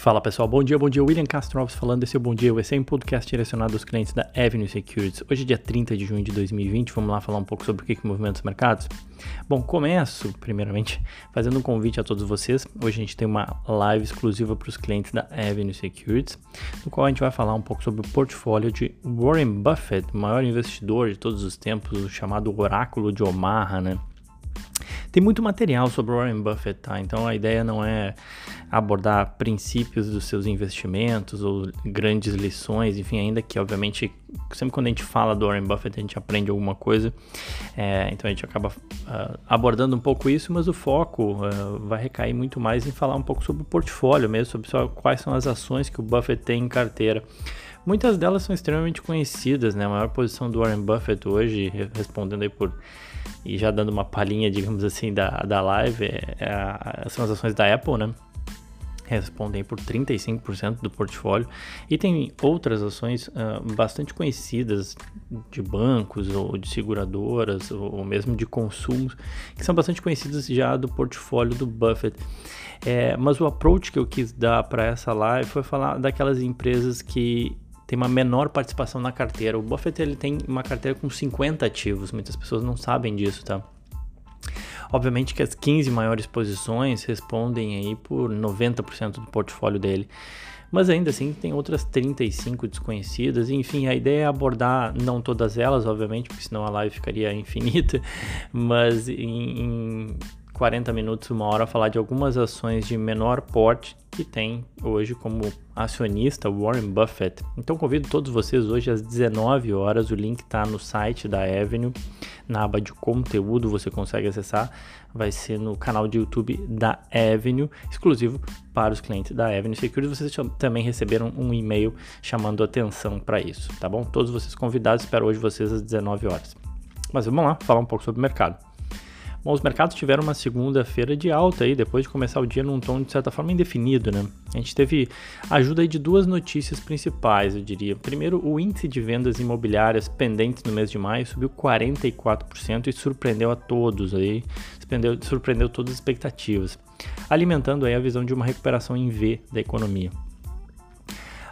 Fala pessoal, bom dia, bom dia. William Castro Alves falando, esse é o Bom Dia, é um podcast direcionado aos clientes da Avenue Securities. Hoje é dia 30 de junho de 2020, vamos lá falar um pouco sobre o que, que movimenta os mercados? Bom, começo, primeiramente, fazendo um convite a todos vocês. Hoje a gente tem uma live exclusiva para os clientes da Avenue Securities, no qual a gente vai falar um pouco sobre o portfólio de Warren Buffett, o maior investidor de todos os tempos, o chamado Oráculo de Omaha, né? Tem muito material sobre Warren Buffett, tá? Então a ideia não é abordar princípios dos seus investimentos ou grandes lições, enfim, ainda que obviamente sempre quando a gente fala do Warren Buffett a gente aprende alguma coisa, é, então a gente acaba uh, abordando um pouco isso, mas o foco uh, vai recair muito mais em falar um pouco sobre o portfólio mesmo, sobre só quais são as ações que o Buffett tem em carteira. Muitas delas são extremamente conhecidas, né? A maior posição do Warren Buffett hoje, respondendo aí por e já dando uma palhinha, digamos assim, da, da live, é, é, são as ações da Apple, né? Respondem por 35% do portfólio e tem outras ações uh, bastante conhecidas de bancos ou de seguradoras ou, mesmo de consumos que são bastante conhecidas já do portfólio do Buffett. É, mas o approach que eu quis dar para essa live foi falar daquelas empresas que tem uma menor participação na carteira. O Buffett ele tem uma carteira com 50 ativos, muitas pessoas não sabem disso, tá? Obviamente que as 15 maiores posições respondem aí por 90% do portfólio dele. Mas ainda assim tem outras 35 desconhecidas. Enfim, a ideia é abordar não todas elas, obviamente, porque senão a live ficaria infinita, mas em, em 40 minutos, uma hora, falar de algumas ações de menor porte que tem hoje como acionista Warren Buffett. Então convido todos vocês hoje às 19 horas, o link está no site da Avenue, na aba de conteúdo você consegue acessar, vai ser no canal de YouTube da Avenue, exclusivo para os clientes da Avenue Securities. Vocês também receberam um e-mail chamando atenção para isso, tá bom? Todos vocês convidados, espero hoje vocês às 19 horas. Mas vamos lá, falar um pouco sobre o mercado. Bom, os mercados tiveram uma segunda-feira de alta aí, depois de começar o dia num tom de certa forma indefinido, né? A gente teve ajuda de duas notícias principais, eu diria. Primeiro, o índice de vendas imobiliárias pendentes no mês de maio subiu 44% e surpreendeu a todos aí, surpreendeu, surpreendeu todas as expectativas, alimentando aí a visão de uma recuperação em V da economia.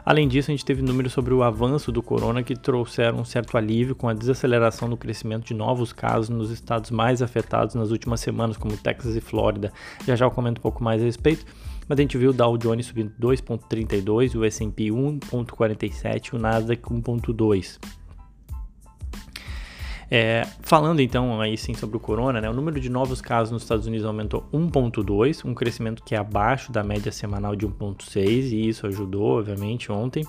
Além disso, a gente teve números sobre o avanço do corona que trouxeram um certo alívio com a desaceleração do crescimento de novos casos nos estados mais afetados nas últimas semanas, como Texas e Flórida. Já já eu comento um pouco mais a respeito. Mas a gente viu o Dow Jones subindo 2,32, o S&P 1,47 e o Nasdaq 1,2. É, falando então aí sim sobre o corona, né, o número de novos casos nos Estados Unidos aumentou 1,2, um crescimento que é abaixo da média semanal de 1,6 e isso ajudou, obviamente, ontem.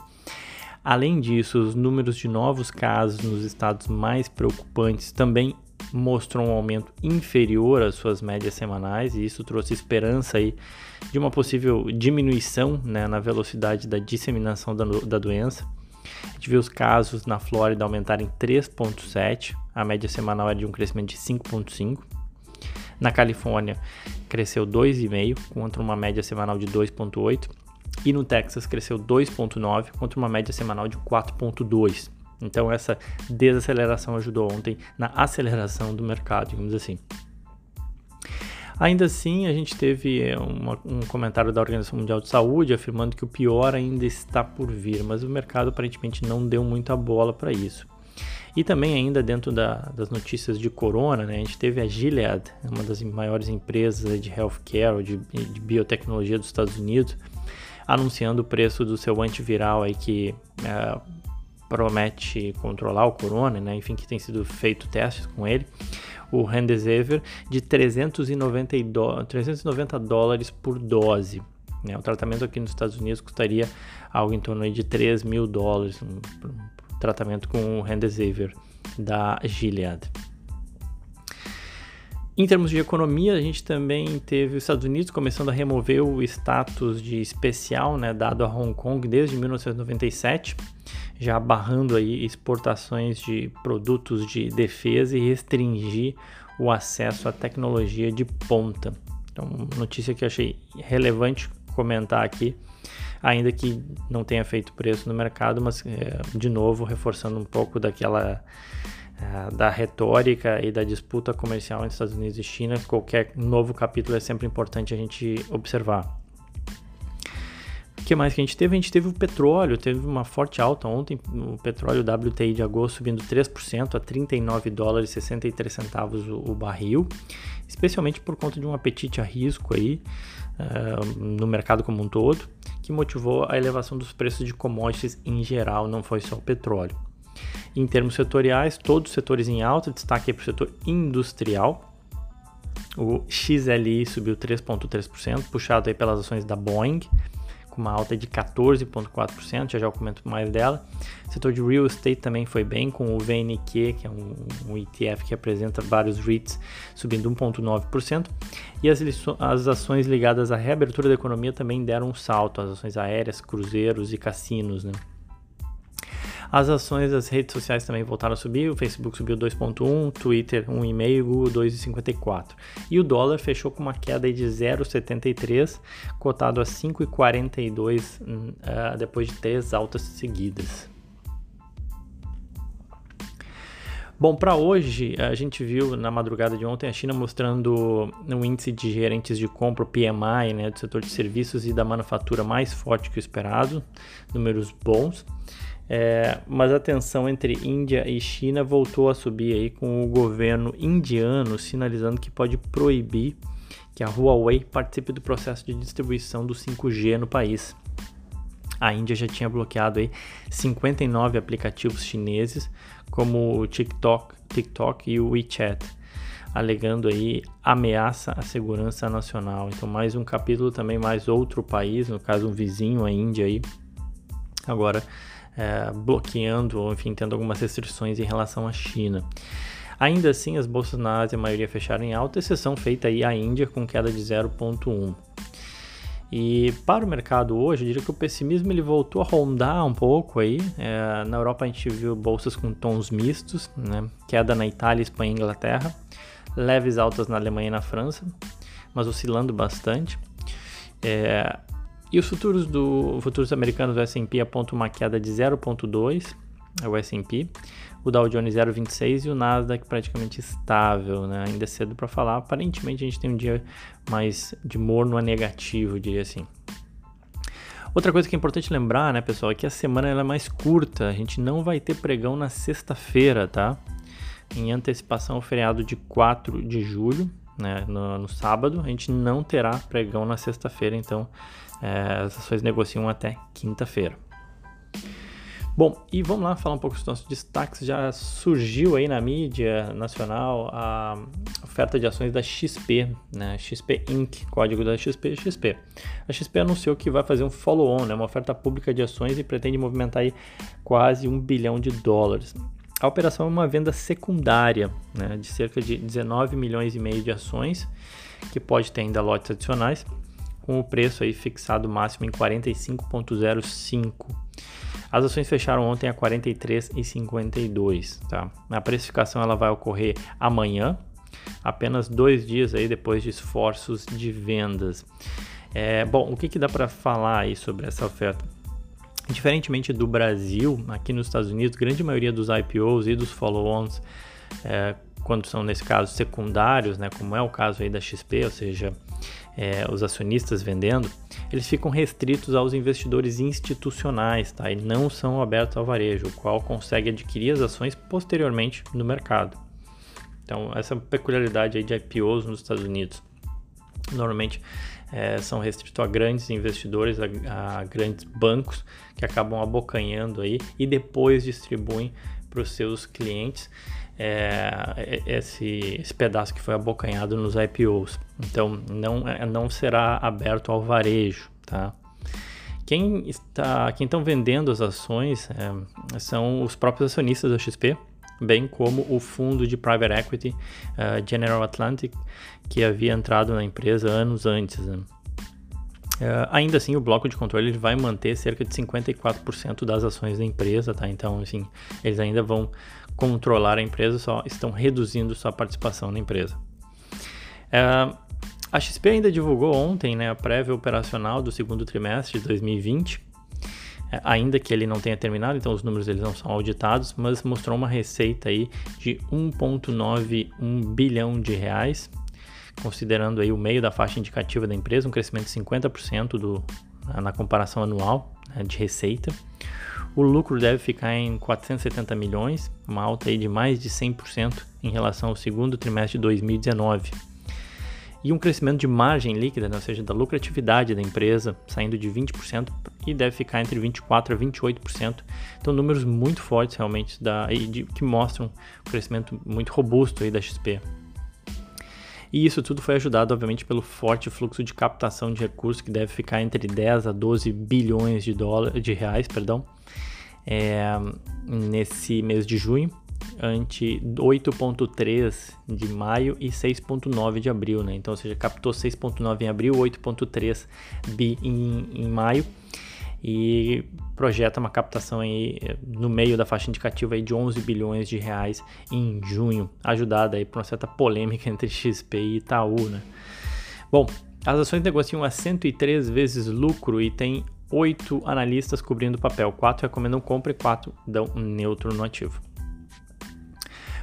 Além disso, os números de novos casos nos estados mais preocupantes também mostram um aumento inferior às suas médias semanais e isso trouxe esperança aí de uma possível diminuição né, na velocidade da disseminação da, da doença. A gente viu os casos na Flórida aumentarem 3,7, a média semanal é de um crescimento de 5,5. Na Califórnia cresceu 2,5 contra uma média semanal de 2,8 e no Texas cresceu 2,9 contra uma média semanal de 4,2. Então essa desaceleração ajudou ontem na aceleração do mercado, digamos assim. Ainda assim, a gente teve eh, uma, um comentário da Organização Mundial de Saúde afirmando que o pior ainda está por vir, mas o mercado aparentemente não deu muita bola para isso. E também ainda dentro da, das notícias de corona, né, a gente teve a Gilead, uma das maiores empresas de healthcare, de, de biotecnologia dos Estados Unidos, anunciando o preço do seu antiviral aí que é, promete controlar o corona, né, enfim, que tem sido feito testes com ele o Remdesivir, de 390, do, 390 dólares por dose. Né? O tratamento aqui nos Estados Unidos custaria algo em torno de 3 mil dólares, um tratamento com o Remdesivir da Gilead. Em termos de economia, a gente também teve os Estados Unidos começando a remover o status de especial né, dado a Hong Kong desde 1997 já barrando aí exportações de produtos de defesa e restringir o acesso à tecnologia de ponta. Então, notícia que eu achei relevante comentar aqui, ainda que não tenha feito preço no mercado, mas é, de novo reforçando um pouco daquela é, da retórica e da disputa comercial entre Estados Unidos e China. Qualquer novo capítulo é sempre importante a gente observar que mais que a gente teve? A gente teve o petróleo, teve uma forte alta ontem, o petróleo WTI de agosto subindo 3% a 39 dólares e 63 centavos o, o barril, especialmente por conta de um apetite a risco aí uh, no mercado como um todo, que motivou a elevação dos preços de commodities em geral, não foi só o petróleo. Em termos setoriais, todos os setores em alta, destaque para o setor industrial, o XLI subiu 3,3%, puxado aí pelas ações da Boeing, com uma alta de 14,4%, já já eu comento mais dela. O setor de real estate também foi bem, com o VNQ, que é um, um ETF que apresenta vários REITs, subindo 1,9%. E as, as ações ligadas à reabertura da economia também deram um salto, as ações aéreas, cruzeiros e cassinos, né? As ações das redes sociais também voltaram a subir, o Facebook subiu 2.1, Twitter 1,5, Google 2,54. E o dólar fechou com uma queda de 0,73, cotado a 5,42 uh, depois de três altas seguidas. Bom, para hoje, a gente viu na madrugada de ontem a China mostrando um índice de gerentes de compra, o PMI, né, do setor de serviços e da manufatura mais forte que o esperado, números bons. É, mas a tensão entre Índia e China voltou a subir aí com o governo indiano sinalizando que pode proibir que a Huawei participe do processo de distribuição do 5G no país. A Índia já tinha bloqueado aí 59 aplicativos chineses, como o TikTok, TikTok e o WeChat, alegando aí ameaça à segurança nacional. Então mais um capítulo também mais outro país, no caso um vizinho, a Índia aí, agora é, bloqueando ou, enfim, tendo algumas restrições em relação à China. Ainda assim, as bolsas na Ásia, a maioria fecharam em alta, exceção feita aí a Índia com queda de 0,1. E para o mercado hoje, eu diria que o pessimismo ele voltou a rondar um pouco aí. É, na Europa a gente viu bolsas com tons mistos, né? queda na Itália, Espanha e Inglaterra, leves altas na Alemanha e na França, mas oscilando bastante. É, e os futuros do futuros americanos do S&P apontam uma queda de 0.2, é o S&P, o Dow Jones 0.26 e o Nasdaq praticamente estável, né? Ainda é cedo para falar. Aparentemente a gente tem um dia mais de morno a negativo, diria assim. Outra coisa que é importante lembrar, né, pessoal, é que a semana ela é mais curta. A gente não vai ter pregão na sexta-feira, tá? Em antecipação ao feriado de 4 de julho, né, no, no sábado, a gente não terá pregão na sexta-feira, então é, as ações negociam até quinta-feira. Bom, e vamos lá falar um pouco dos nossos destaques. Já surgiu aí na mídia nacional a oferta de ações da XP, né? XP Inc., código da XP, XP. A XP anunciou que vai fazer um follow-on, né? uma oferta pública de ações e pretende movimentar aí quase um bilhão de dólares. A operação é uma venda secundária né? de cerca de 19 milhões e meio de ações, que pode ter ainda lotes adicionais com o preço aí fixado máximo em 45,05. As ações fecharam ontem a 43,52, tá? A precificação ela vai ocorrer amanhã, apenas dois dias aí depois de esforços de vendas. É, bom, o que, que dá para falar aí sobre essa oferta? Diferentemente do Brasil, aqui nos Estados Unidos, grande maioria dos IPOs e dos follow-ons, é, quando são nesse caso secundários, né, como é o caso aí da XP, ou seja, é, os acionistas vendendo, eles ficam restritos aos investidores institucionais, tá? E não são abertos ao varejo, o qual consegue adquirir as ações posteriormente no mercado. Então, essa peculiaridade aí de IPOs nos Estados Unidos. Normalmente é, são restritos a grandes investidores, a, a grandes bancos que acabam abocanhando aí e depois distribuem para os seus clientes é, esse, esse, pedaço que foi abocanhado nos IPOs. Então não, é, não será aberto ao varejo, tá? Quem está, quem estão vendendo as ações é, são os próprios acionistas da XP, bem como o fundo de private equity uh, General Atlantic, que havia entrado na empresa anos antes. Né? Uh, ainda assim, o bloco de controle vai manter cerca de 54% das ações da empresa, tá? Então, assim, eles ainda vão controlar a empresa, só estão reduzindo sua participação na empresa. Uh, a XP ainda divulgou ontem né, a prévia operacional do segundo trimestre de 2020, é, ainda que ele não tenha terminado, então os números eles não são auditados, mas mostrou uma receita aí de 1,91 bilhão de reais, considerando aí o meio da faixa indicativa da empresa, um crescimento de 50% do, na comparação anual né, de receita. O lucro deve ficar em 470 milhões, uma alta aí de mais de 100% em relação ao segundo trimestre de 2019. E um crescimento de margem líquida, né, ou seja, da lucratividade da empresa, saindo de 20% e deve ficar entre 24% a 28%. Então, números muito fortes realmente da, de, que mostram um crescimento muito robusto aí da XP. E isso tudo foi ajudado, obviamente, pelo forte fluxo de captação de recursos que deve ficar entre 10 a 12 bilhões de, dólares, de reais, perdão, é, nesse mês de junho, ante 8.3 de maio e 6.9 de abril, né? Então, ou seja, captou 6.9 em abril, 8.3 bi em, em maio e projeta uma captação aí eh, no meio da faixa indicativa aí de 11 bilhões de reais em junho, ajudada aí por uma certa polêmica entre XP e Itaú, né? Bom, as ações negociam a 103 vezes lucro e tem oito analistas cobrindo o papel, quatro recomendam compra e quatro dão neutro no ativo.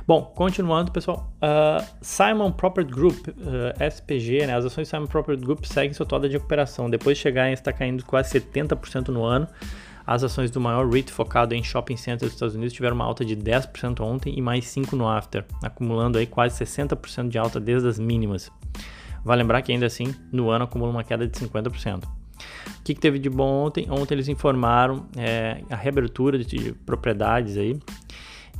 Bom, continuando, pessoal, uh, Simon Property Group, uh, SPG, né, as ações Simon Property Group seguem sua toda de recuperação. Depois de chegar em estar caindo quase 70% no ano, as ações do maior REIT focado em shopping centers dos Estados Unidos tiveram uma alta de 10% ontem e mais 5% no after, acumulando aí quase 60% de alta desde as mínimas. Vale lembrar que ainda assim, no ano acumula uma queda de 50%. O que, que teve de bom ontem? Ontem eles informaram é, a reabertura de, de propriedades aí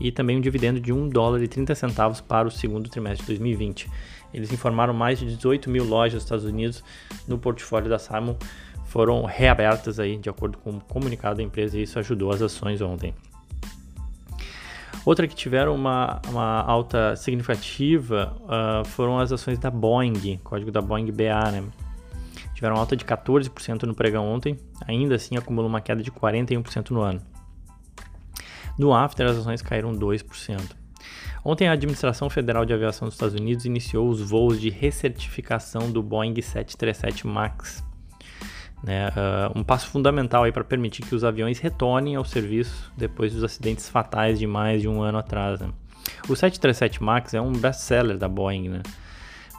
e também um dividendo de 1 dólar e 30 centavos para o segundo trimestre de 2020. Eles informaram mais de 18 mil lojas dos Estados Unidos no portfólio da Simon foram reabertas aí, de acordo com o comunicado da empresa, e isso ajudou as ações ontem. Outra que tiveram uma, uma alta significativa uh, foram as ações da Boeing, código da Boeing BA, né? Tiveram alta de 14% no pregão ontem, ainda assim acumulou uma queda de 41% no ano. No after, as ações caíram 2%. Ontem, a Administração Federal de Aviação dos Estados Unidos iniciou os voos de recertificação do Boeing 737 MAX. Né, uh, um passo fundamental para permitir que os aviões retornem ao serviço depois dos acidentes fatais de mais de um ano atrás. Né. O 737 MAX é um best-seller da Boeing, né?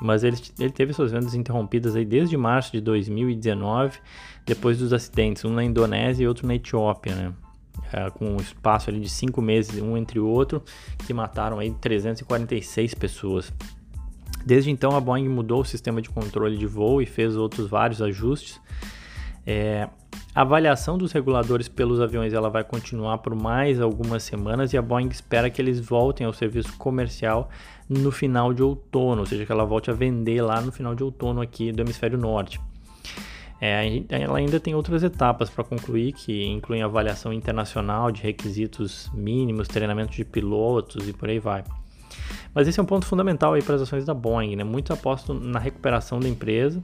mas ele, ele, teve suas vendas interrompidas aí desde março de 2019, depois dos acidentes, um na Indonésia e outro na Etiópia, né? É, com um espaço ali de cinco meses um entre o outro, que mataram aí 346 pessoas. Desde então, a Boeing mudou o sistema de controle de voo e fez outros vários ajustes. É, a avaliação dos reguladores pelos aviões ela vai continuar por mais algumas semanas e a Boeing espera que eles voltem ao serviço comercial no final de outono, ou seja, que ela volte a vender lá no final de outono aqui do hemisfério norte. É, ela ainda tem outras etapas para concluir, que incluem avaliação internacional de requisitos mínimos, treinamento de pilotos e por aí vai. Mas esse é um ponto fundamental para as ações da Boeing, né? Muitos apostam na recuperação da empresa,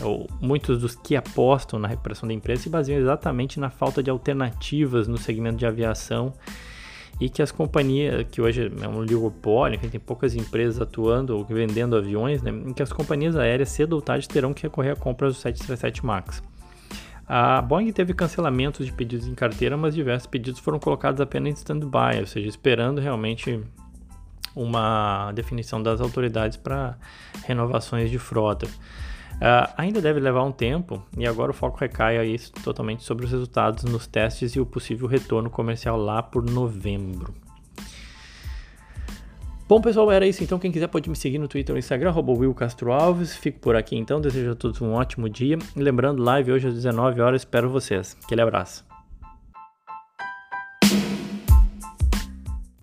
ou muitos dos que apostam na recuperação da empresa se baseiam exatamente na falta de alternativas no segmento de aviação e que as companhias, que hoje é um oligopólio, que tem poucas empresas atuando ou vendendo aviões, né, em que as companhias aéreas cedo ou tarde terão que recorrer a compras do 737 MAX. A Boeing teve cancelamentos de pedidos em carteira, mas diversos pedidos foram colocados apenas em stand-by, ou seja, esperando realmente uma definição das autoridades para renovações de frota. Uh, ainda deve levar um tempo e agora o foco recai aí totalmente sobre os resultados nos testes e o possível retorno comercial lá por novembro. Bom, pessoal, era isso. Então, quem quiser pode me seguir no Twitter ou Instagram, Will Castro Alves. Fico por aqui então. Desejo a todos um ótimo dia. E lembrando, live hoje às 19 horas. Espero vocês. Aquele abraço.